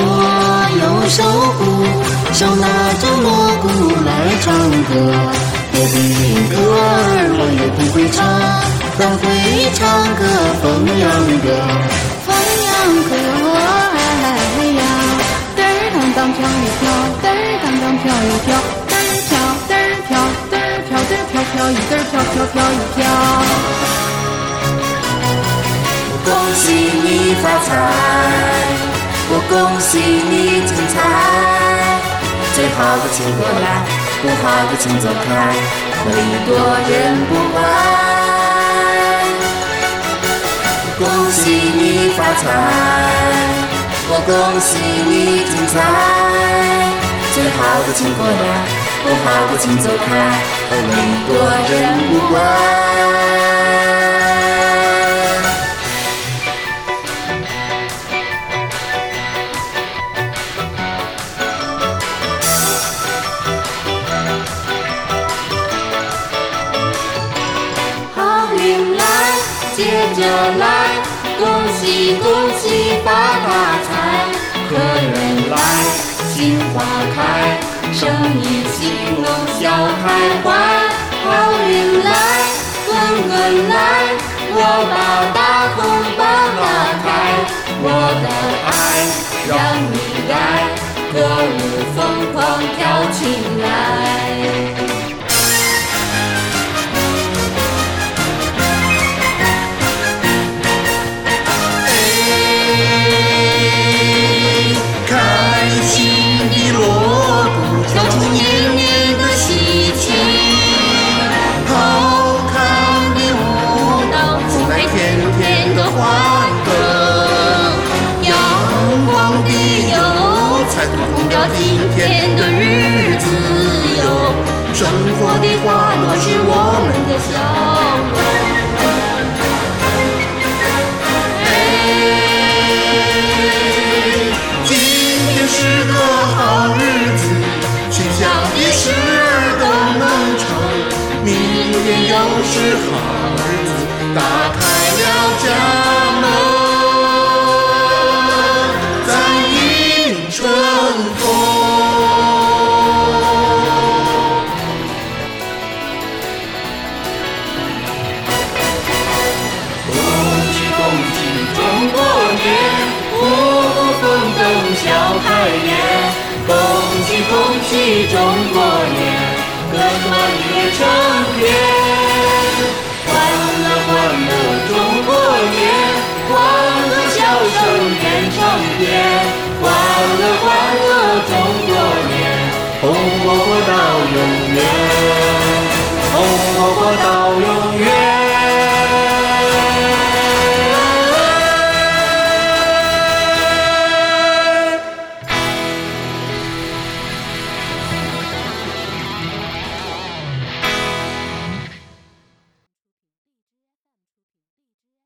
手锣又手鼓，手拿着锣鼓来唱歌。我的歌儿我也不会唱，但会唱个凤阳歌。凤阳歌，哎呀，嘚儿当当飘一飘，嘚儿当当飘一飘，嘚儿飘嘚儿飘，嘚儿飘嘚儿飘飘一嘚儿飘飘飘一飘。恭喜你发财，好的请过来，不好的请走开，礼多人不怪。恭喜你发财，我恭喜你精彩。最好的请过来，不好的请走开，礼多人不怪。接着来，恭喜恭喜发大财，客人来，心花开，生意兴隆笑开怀。好运来，滚滚来，我把大红包打开，我的爱让你来，歌舞疯狂油彩涂红了今天的日子哟，生活的花朵是我们的笑容。今天是个好日子，全校的事儿都能成。明天又是好日子，打开了家登笑开颜。恭喜恭喜中国年，歌团结成片。欢乐欢乐中国年，欢乐笑声连成片。